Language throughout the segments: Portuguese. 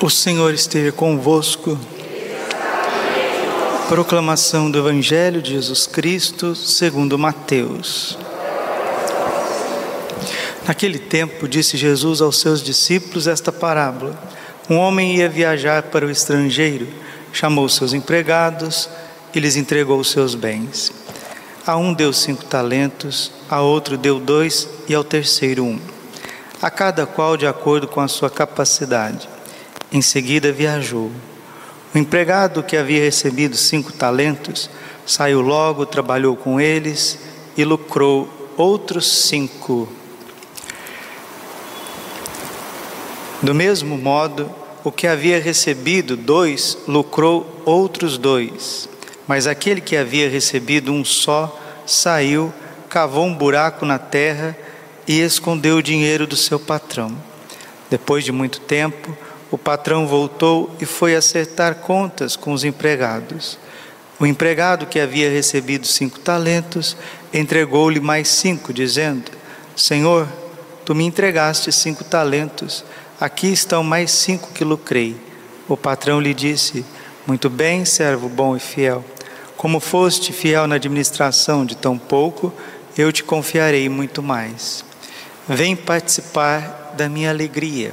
O Senhor esteja convosco. Proclamação do Evangelho de Jesus Cristo, segundo Mateus. Naquele tempo, disse Jesus aos seus discípulos esta parábola: Um homem ia viajar para o estrangeiro, chamou seus empregados e lhes entregou os seus bens. A um deu cinco talentos, a outro deu dois e ao terceiro um, a cada qual de acordo com a sua capacidade. Em seguida viajou. O empregado que havia recebido cinco talentos saiu logo, trabalhou com eles e lucrou outros cinco. Do mesmo modo, o que havia recebido dois lucrou outros dois. Mas aquele que havia recebido um só saiu, cavou um buraco na terra e escondeu o dinheiro do seu patrão. Depois de muito tempo, o patrão voltou e foi acertar contas com os empregados. O empregado que havia recebido cinco talentos entregou-lhe mais cinco, dizendo: Senhor, tu me entregaste cinco talentos, aqui estão mais cinco que lucrei. O patrão lhe disse: Muito bem, servo bom e fiel. Como foste fiel na administração de tão pouco, eu te confiarei muito mais. Vem participar da minha alegria.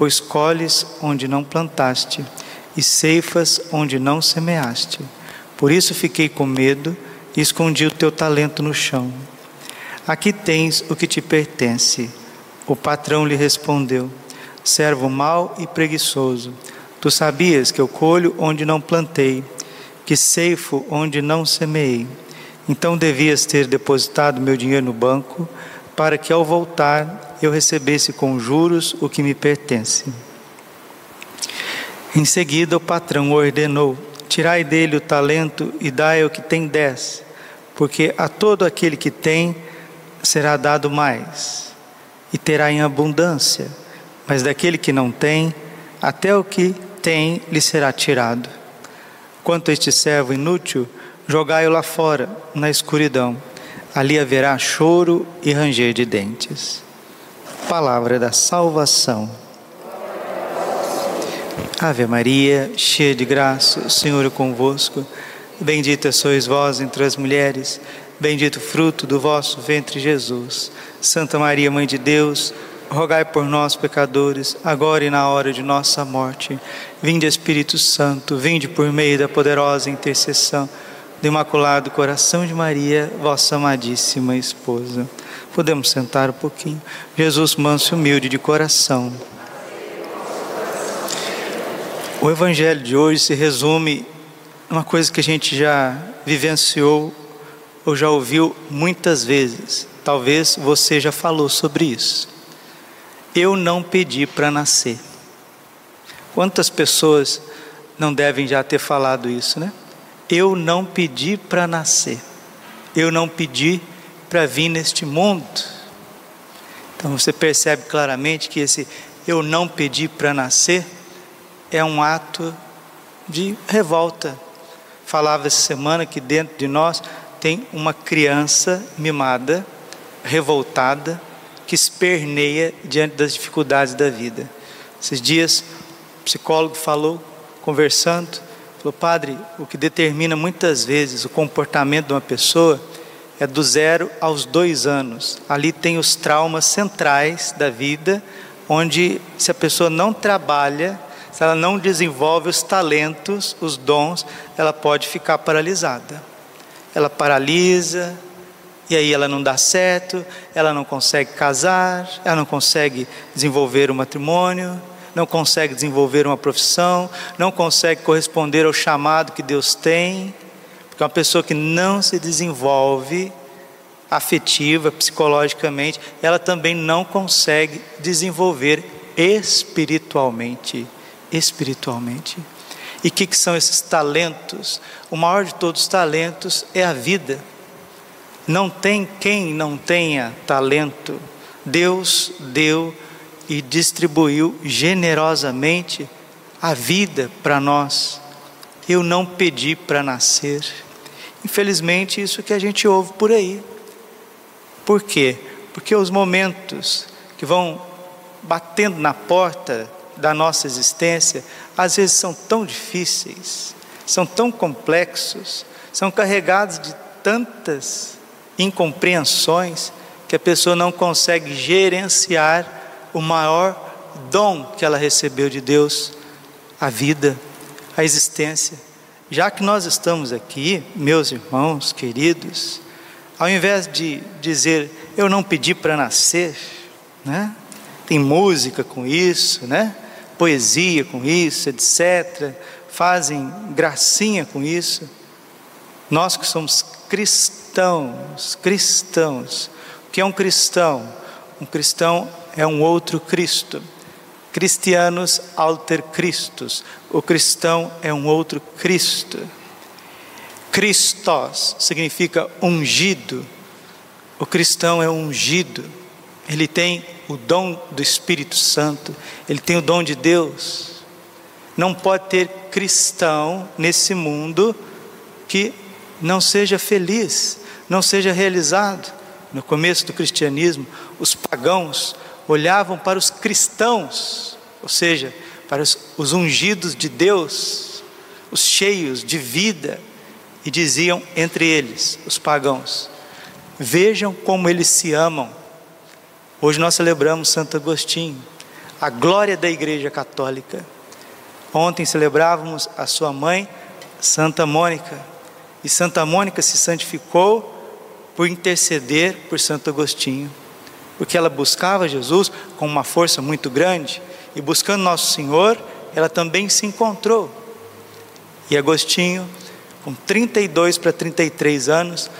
pois colhes onde não plantaste e ceifas onde não semeaste. Por isso fiquei com medo e escondi o teu talento no chão. Aqui tens o que te pertence. O patrão lhe respondeu: Servo mau e preguiçoso, tu sabias que eu colho onde não plantei, que ceifo onde não semeei. Então devias ter depositado meu dinheiro no banco, para que ao voltar eu recebesse com juros o que me pertence. Em seguida, o patrão ordenou: Tirai dele o talento e dai ao que tem dez, porque a todo aquele que tem será dado mais, e terá em abundância, mas daquele que não tem, até o que tem lhe será tirado. Quanto a este servo inútil, jogai-o lá fora, na escuridão. Ali haverá choro e ranger de dentes palavra da salvação. Ave Maria, cheia de graça, o Senhor é convosco. Bendita sois vós entre as mulheres, bendito o fruto do vosso ventre, Jesus. Santa Maria, Mãe de Deus, rogai por nós, pecadores, agora e na hora de nossa morte. Vinde, Espírito Santo, vinde por meio da poderosa intercessão do Imaculado Coração de Maria, vossa amadíssima esposa. Podemos sentar um pouquinho. Jesus, manso e humilde de coração. O Evangelho de hoje se resume uma coisa que a gente já vivenciou ou já ouviu muitas vezes. Talvez você já falou sobre isso. Eu não pedi para nascer. Quantas pessoas não devem já ter falado isso, né? Eu não pedi para nascer. Eu não pedi para vir neste mundo. Então você percebe claramente que esse eu não pedi para nascer é um ato de revolta. Falava essa semana que dentro de nós tem uma criança mimada, revoltada, que esperneia diante das dificuldades da vida. Esses dias, o psicólogo falou, conversando, falou: Padre, o que determina muitas vezes o comportamento de uma pessoa é do zero aos dois anos. Ali tem os traumas centrais da vida, onde se a pessoa não trabalha, se ela não desenvolve os talentos, os dons, ela pode ficar paralisada. Ela paralisa, e aí ela não dá certo, ela não consegue casar, ela não consegue desenvolver o matrimônio, não consegue desenvolver uma profissão, não consegue corresponder ao chamado que Deus tem. Porque uma pessoa que não se desenvolve afetiva, psicologicamente, ela também não consegue desenvolver espiritualmente. espiritualmente. E o que, que são esses talentos? O maior de todos os talentos é a vida. Não tem quem não tenha talento. Deus deu e distribuiu generosamente a vida para nós. Eu não pedi para nascer. Infelizmente, isso que a gente ouve por aí. Por quê? Porque os momentos que vão batendo na porta da nossa existência, às vezes são tão difíceis, são tão complexos, são carregados de tantas incompreensões que a pessoa não consegue gerenciar o maior dom que ela recebeu de Deus, a vida, a existência. Já que nós estamos aqui, meus irmãos queridos, ao invés de dizer eu não pedi para nascer, né? Tem música com isso, né? Poesia com isso, etc. Fazem gracinha com isso. Nós que somos cristãos, cristãos. O que é um cristão? Um cristão é um outro Cristo. Cristianos alter Christus. O cristão é um outro Cristo. Christos significa ungido. O cristão é ungido. Ele tem o dom do Espírito Santo, ele tem o dom de Deus. Não pode ter cristão nesse mundo que não seja feliz, não seja realizado. No começo do cristianismo, os pagãos olhavam para os cristãos, ou seja, para os, os ungidos de Deus, os cheios de vida, e diziam entre eles, os pagãos: Vejam como eles se amam. Hoje nós celebramos Santo Agostinho, a glória da Igreja Católica. Ontem celebrávamos a sua mãe, Santa Mônica, e Santa Mônica se santificou por interceder por Santo Agostinho, porque ela buscava Jesus com uma força muito grande, e buscando Nosso Senhor, ela também se encontrou. E Agostinho com 32 para 33 anos,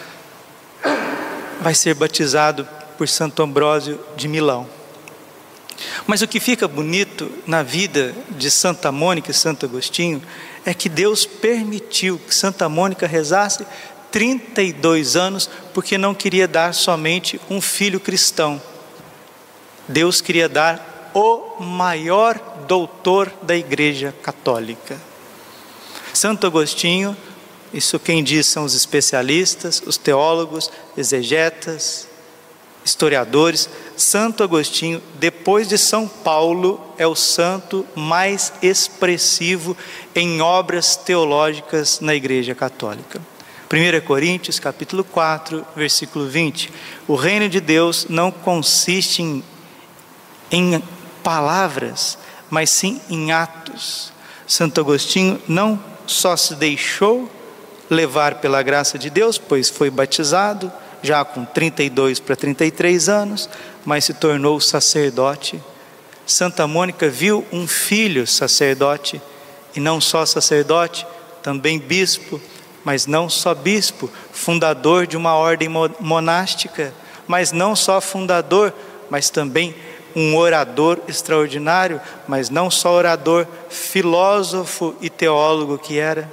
vai ser batizado por Santo Ambrósio de Milão. Mas o que fica bonito na vida de Santa Mônica e Santo Agostinho é que Deus permitiu que Santa Mônica rezasse 32 anos porque não queria dar somente um filho cristão. Deus queria dar o maior doutor da Igreja Católica. Santo Agostinho isso quem diz são os especialistas, os teólogos, exegetas, historiadores. Santo Agostinho, depois de São Paulo, é o santo mais expressivo em obras teológicas na Igreja Católica. 1 Coríntios capítulo 4, versículo 20. O reino de Deus não consiste em, em palavras, mas sim em atos. Santo Agostinho não só se deixou levar pela graça de Deus, pois foi batizado já com 32 para 33 anos, mas se tornou sacerdote. Santa Mônica viu um filho sacerdote, e não só sacerdote, também bispo, mas não só bispo, fundador de uma ordem monástica, mas não só fundador, mas também um orador extraordinário, mas não só orador, filósofo e teólogo que era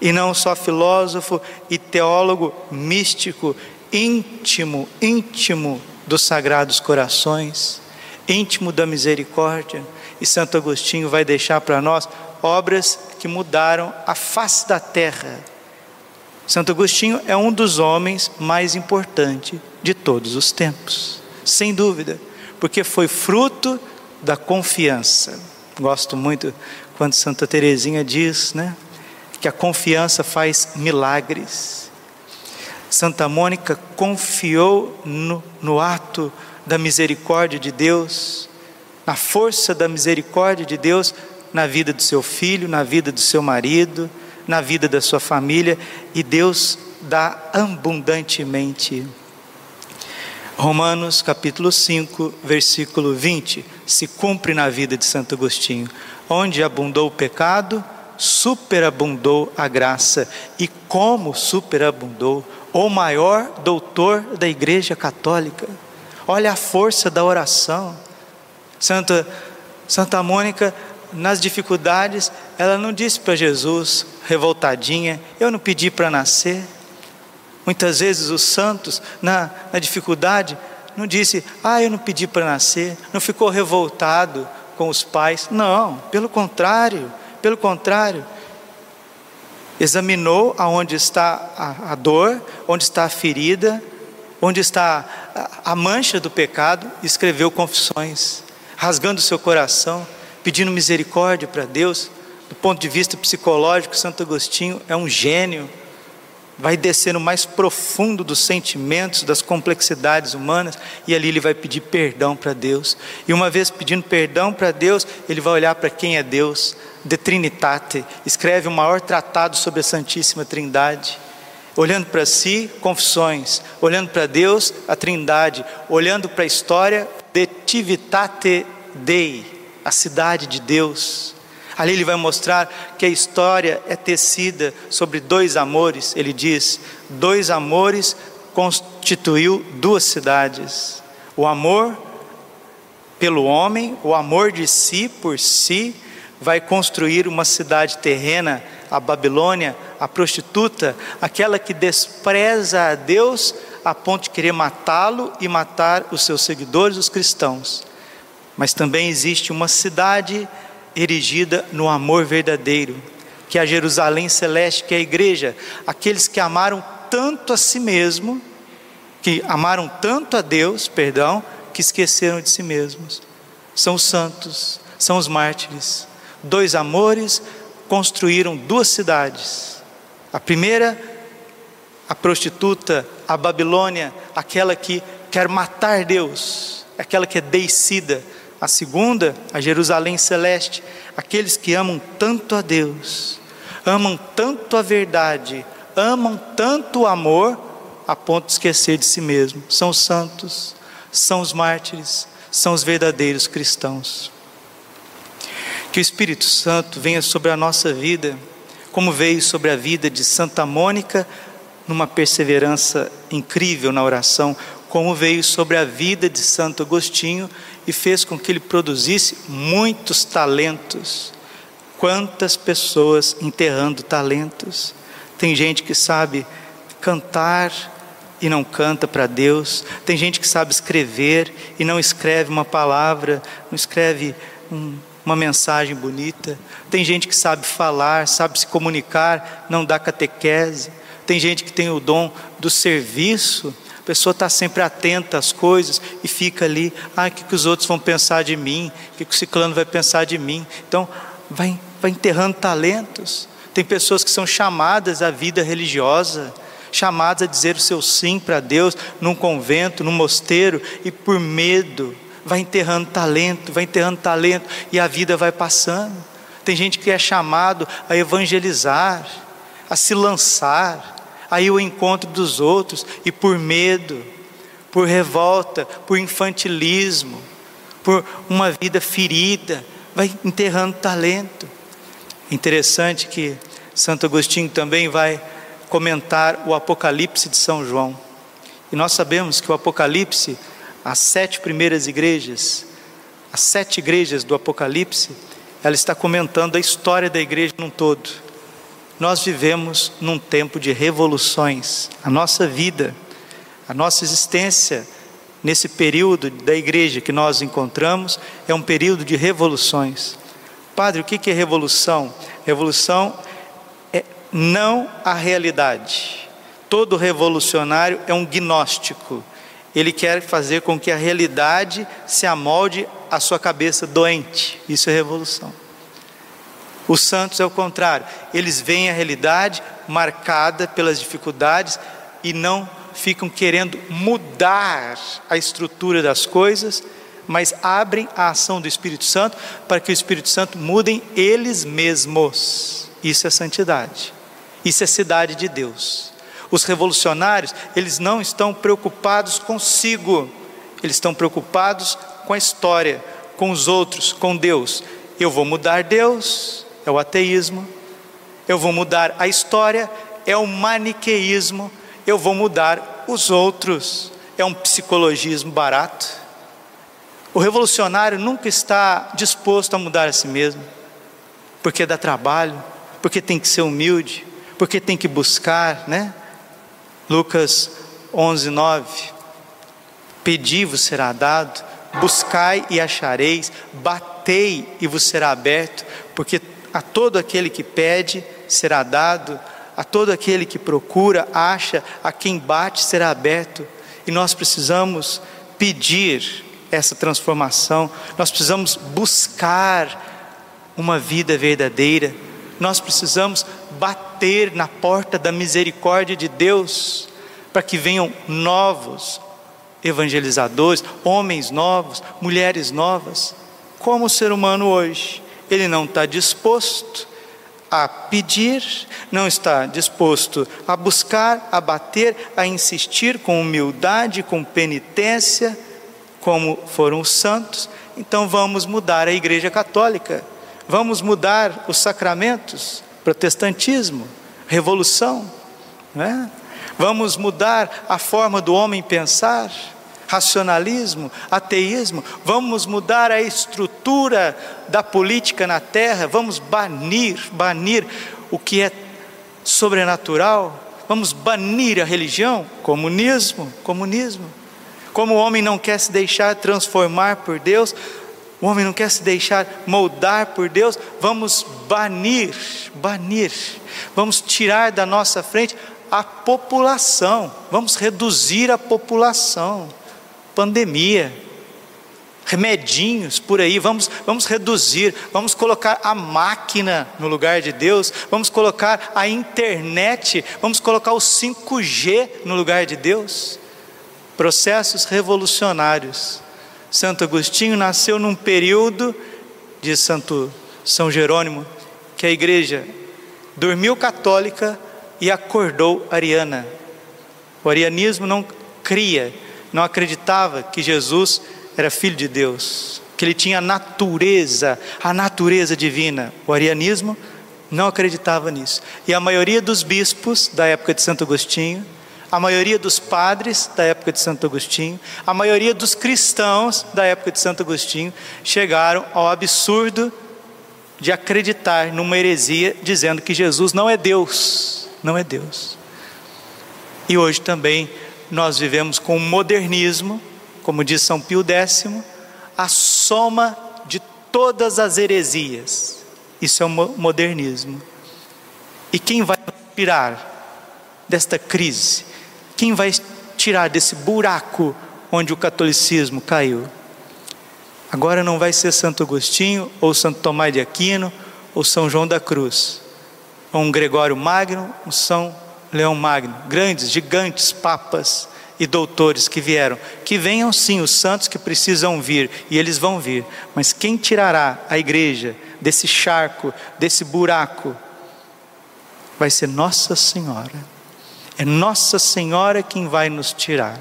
e não só filósofo e teólogo místico, íntimo, íntimo dos sagrados corações, íntimo da misericórdia. E Santo Agostinho vai deixar para nós obras que mudaram a face da terra. Santo Agostinho é um dos homens mais importantes de todos os tempos, sem dúvida, porque foi fruto da confiança. Gosto muito quando Santa Teresinha diz, né? que a confiança faz milagres. Santa Mônica confiou no, no ato da misericórdia de Deus, na força da misericórdia de Deus na vida do seu filho, na vida do seu marido, na vida da sua família, e Deus dá abundantemente. Romanos capítulo 5, versículo 20, se cumpre na vida de Santo Agostinho. Onde abundou o pecado, superabundou a graça. E como superabundou? O maior doutor da Igreja Católica. Olha a força da oração. Santa, Santa Mônica nas dificuldades, ela não disse para Jesus, revoltadinha, eu não pedi para nascer. Muitas vezes os santos, na, na dificuldade, não disse, ah, eu não pedi para nascer, não ficou revoltado com os pais. Não, pelo contrário, pelo contrário. Examinou aonde está a, a dor, onde está a ferida, onde está a, a mancha do pecado, escreveu confissões, rasgando seu coração, pedindo misericórdia para Deus. Do ponto de vista psicológico, Santo Agostinho é um gênio vai descer no mais profundo dos sentimentos, das complexidades humanas, e ali ele vai pedir perdão para Deus. E uma vez pedindo perdão para Deus, ele vai olhar para quem é Deus, De Trinitate, escreve o maior tratado sobre a Santíssima Trindade. Olhando para si, confissões, olhando para Deus, a Trindade, olhando para a história, De Tivitate Dei, a cidade de Deus. Ali ele vai mostrar que a história é tecida sobre dois amores. Ele diz: dois amores constituiu duas cidades. O amor pelo homem, o amor de si por si, vai construir uma cidade terrena, a Babilônia, a prostituta, aquela que despreza a Deus a ponto de querer matá-lo e matar os seus seguidores, os cristãos. Mas também existe uma cidade erigida no amor verdadeiro, que é a Jerusalém celeste, que é a igreja, aqueles que amaram tanto a si mesmo, que amaram tanto a Deus, perdão, que esqueceram de si mesmos. São os santos, são os mártires. Dois amores construíram duas cidades. A primeira, a prostituta, a Babilônia, aquela que quer matar Deus, aquela que é deicida, a segunda, a Jerusalém celeste, aqueles que amam tanto a Deus, amam tanto a verdade, amam tanto o amor, a ponto de esquecer de si mesmo. São os santos, são os mártires, são os verdadeiros cristãos. Que o Espírito Santo venha sobre a nossa vida, como veio sobre a vida de Santa Mônica, numa perseverança incrível na oração, como veio sobre a vida de Santo Agostinho e fez com que ele produzisse muitos talentos. Quantas pessoas enterrando talentos. Tem gente que sabe cantar e não canta para Deus, tem gente que sabe escrever e não escreve uma palavra, não escreve um, uma mensagem bonita, tem gente que sabe falar, sabe se comunicar, não dá catequese, tem gente que tem o dom do serviço, a pessoa está sempre atenta às coisas e fica ali, ah, o que, que os outros vão pensar de mim? O que, que o ciclano vai pensar de mim? Então, vai, vai enterrando talentos. Tem pessoas que são chamadas à vida religiosa, chamadas a dizer o seu sim para Deus num convento, num mosteiro, e por medo vai enterrando talento, vai enterrando talento, e a vida vai passando. Tem gente que é chamado a evangelizar, a se lançar, aí o encontro dos outros, e por medo, por revolta, por infantilismo, por uma vida ferida, vai enterrando talento. Interessante que Santo Agostinho também vai comentar o Apocalipse de São João. E nós sabemos que o Apocalipse, as sete primeiras igrejas, as sete igrejas do Apocalipse, ela está comentando a história da igreja num todo. Nós vivemos num tempo de revoluções. A nossa vida, a nossa existência nesse período da igreja que nós encontramos é um período de revoluções. Padre, o que é revolução? Revolução é não a realidade. Todo revolucionário é um gnóstico. Ele quer fazer com que a realidade se amolde à sua cabeça doente. Isso é revolução. Os santos é o contrário, eles veem a realidade marcada pelas dificuldades e não ficam querendo mudar a estrutura das coisas, mas abrem a ação do Espírito Santo para que o Espírito Santo mudem eles mesmos. Isso é santidade. Isso é cidade de Deus. Os revolucionários, eles não estão preocupados consigo, eles estão preocupados com a história, com os outros, com Deus. Eu vou mudar Deus, é o ateísmo. Eu vou mudar a história, é o maniqueísmo. Eu vou mudar os outros, é um psicologismo barato. O revolucionário nunca está disposto a mudar a si mesmo. porque dá trabalho, porque tem que ser humilde, porque tem que buscar, né? Lucas 11, 9. Pedi-vos será dado, buscai e achareis, batei e vos será aberto, porque a todo aquele que pede será dado, a todo aquele que procura, acha, a quem bate será aberto. E nós precisamos pedir essa transformação, nós precisamos buscar uma vida verdadeira, nós precisamos bater na porta da misericórdia de Deus, para que venham novos evangelizadores, homens novos, mulheres novas. Como o ser humano hoje, ele não está disposto a pedir, não está disposto a buscar, a bater, a insistir com humildade, com penitência, como foram os santos. Então vamos mudar a Igreja Católica, vamos mudar os sacramentos, protestantismo, revolução, não é? vamos mudar a forma do homem pensar racionalismo, ateísmo, vamos mudar a estrutura da política na terra, vamos banir, banir o que é sobrenatural, vamos banir a religião, comunismo, comunismo. Como o homem não quer se deixar transformar por Deus, o homem não quer se deixar moldar por Deus, vamos banir, banir, vamos tirar da nossa frente a população, vamos reduzir a população pandemia, remedinhos por aí, vamos, vamos reduzir, vamos colocar a máquina no lugar de Deus, vamos colocar a internet, vamos colocar o 5G no lugar de Deus. Processos revolucionários. Santo Agostinho nasceu num período, de Santo São Jerônimo, que a igreja dormiu católica e acordou ariana. O arianismo não cria não acreditava que Jesus era filho de Deus, que ele tinha a natureza, a natureza divina. O arianismo não acreditava nisso. E a maioria dos bispos da época de Santo Agostinho, a maioria dos padres da época de Santo Agostinho, a maioria dos cristãos da época de Santo Agostinho chegaram ao absurdo de acreditar numa heresia dizendo que Jesus não é Deus, não é Deus. E hoje também nós vivemos com o modernismo, como diz São Pio X, a soma de todas as heresias. Isso é o modernismo. E quem vai tirar desta crise? Quem vai tirar desse buraco onde o catolicismo caiu? Agora não vai ser Santo Agostinho, ou Santo Tomás de Aquino, ou São João da Cruz, ou um Gregório Magno, um São Leão Magno, grandes, gigantes papas e doutores que vieram. Que venham sim os santos que precisam vir, e eles vão vir. Mas quem tirará a igreja desse charco, desse buraco, vai ser Nossa Senhora. É Nossa Senhora quem vai nos tirar.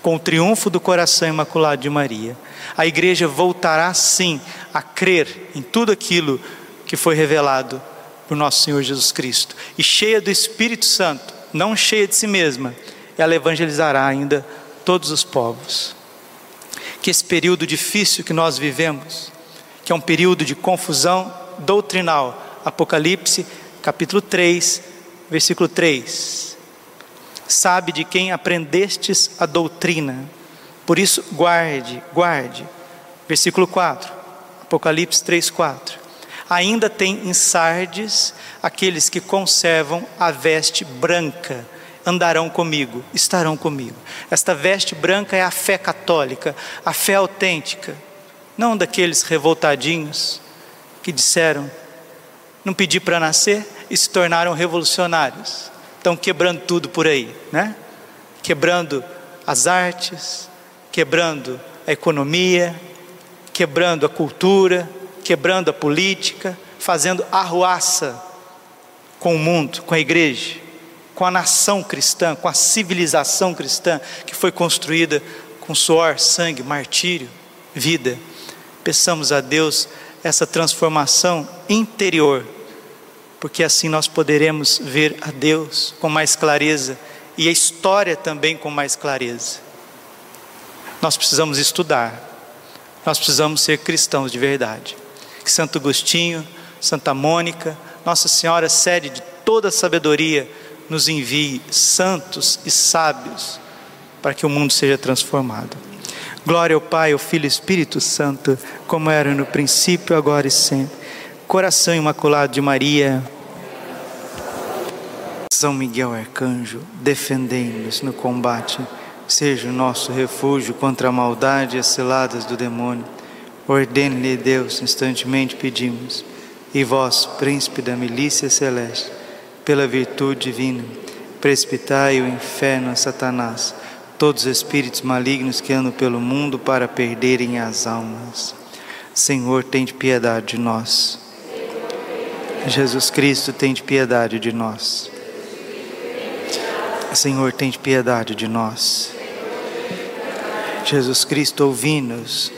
Com o triunfo do coração imaculado de Maria, a igreja voltará sim a crer em tudo aquilo que foi revelado por nosso Senhor Jesus Cristo. E cheia do Espírito Santo, não cheia de si mesma, ela evangelizará ainda todos os povos. Que esse período difícil que nós vivemos, que é um período de confusão doutrinal, Apocalipse, capítulo 3, versículo 3. Sabe de quem aprendestes a doutrina, por isso guarde, guarde. Versículo 4, Apocalipse 3, 4 ainda tem em Sardes aqueles que conservam a veste branca, andarão comigo, estarão comigo. Esta veste branca é a fé católica, a fé autêntica, não daqueles revoltadinhos que disseram, não pedi para nascer e se tornaram revolucionários. Estão quebrando tudo por aí, né? Quebrando as artes, quebrando a economia, quebrando a cultura, quebrando a política, fazendo arruaça com o mundo, com a igreja, com a nação cristã, com a civilização cristã que foi construída com suor, sangue, martírio, vida. Peçamos a Deus essa transformação interior, porque assim nós poderemos ver a Deus com mais clareza e a história também com mais clareza. Nós precisamos estudar, nós precisamos ser cristãos de verdade que Santo Agostinho Santa Mônica, Nossa Senhora, sede de toda a sabedoria, nos envie santos e sábios para que o mundo seja transformado. Glória ao Pai, ao Filho e Espírito Santo, como era no princípio, agora e sempre. Coração imaculado de Maria, São Miguel Arcanjo, defendei-nos no combate, seja o nosso refúgio contra a maldade e as ciladas do demônio. Ordene-lhe Deus, instantemente pedimos. E vós, príncipe da milícia celeste, pela virtude divina, precipitai o inferno a Satanás, todos os espíritos malignos que andam pelo mundo para perderem as almas. Senhor, tem de piedade de nós. Jesus Cristo, tem de piedade de nós. Senhor, tem de piedade de nós. Jesus Cristo, ouvi-nos.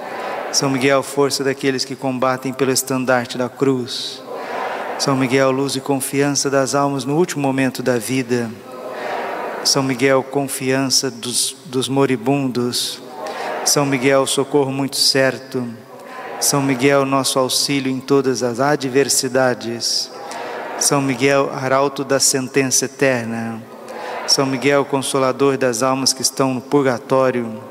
São Miguel, força daqueles que combatem pelo estandarte da cruz. São Miguel, luz e confiança das almas no último momento da vida. São Miguel, confiança dos, dos moribundos. São Miguel, socorro muito certo. São Miguel, nosso auxílio em todas as adversidades. São Miguel, arauto da sentença eterna. São Miguel, consolador das almas que estão no purgatório.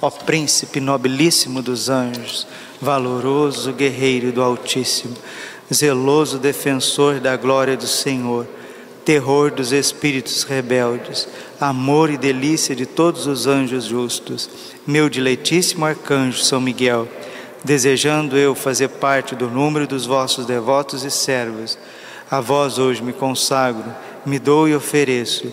Ó Príncipe nobilíssimo dos anjos, valoroso guerreiro do Altíssimo, zeloso defensor da glória do Senhor, terror dos espíritos rebeldes, amor e delícia de todos os anjos justos, meu diletíssimo arcanjo São Miguel, desejando eu fazer parte do número dos vossos devotos e servos, a vós hoje me consagro, me dou e ofereço,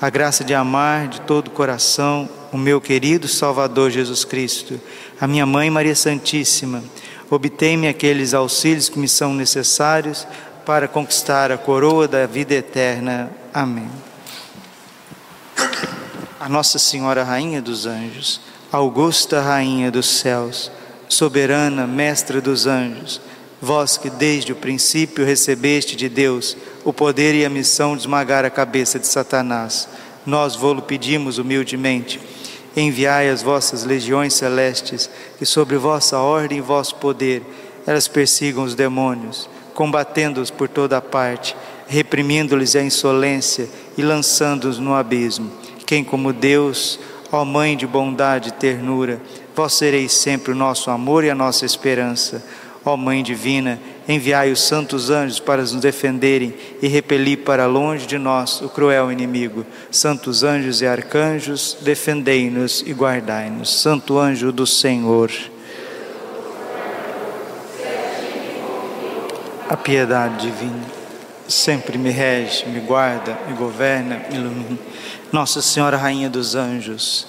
a graça de amar de todo o coração o meu querido Salvador Jesus Cristo, a minha Mãe Maria Santíssima. Obtei-me aqueles auxílios que me são necessários para conquistar a coroa da vida eterna. Amém. A Nossa Senhora Rainha dos Anjos, Augusta Rainha dos Céus, soberana Mestra dos Anjos, vós que desde o princípio recebeste de Deus o poder e a missão de esmagar a cabeça de Satanás, nós vô-lo pedimos humildemente. Enviai as vossas legiões celestes, que sobre vossa ordem e vosso poder elas persigam os demônios combatendo-os por toda parte, reprimindo-lhes a insolência e lançando-os no abismo. Quem como Deus, ó Mãe de bondade e ternura, vós sereis sempre o nosso amor e a nossa esperança. Ó Mãe Divina, enviai os santos anjos para nos defenderem e repelir para longe de nós o cruel inimigo. Santos anjos e arcanjos, defendei-nos e guardai-nos. Santo anjo do Senhor. A piedade divina sempre me rege, me guarda, me governa, me ilumina. Nossa Senhora, Rainha dos Anjos,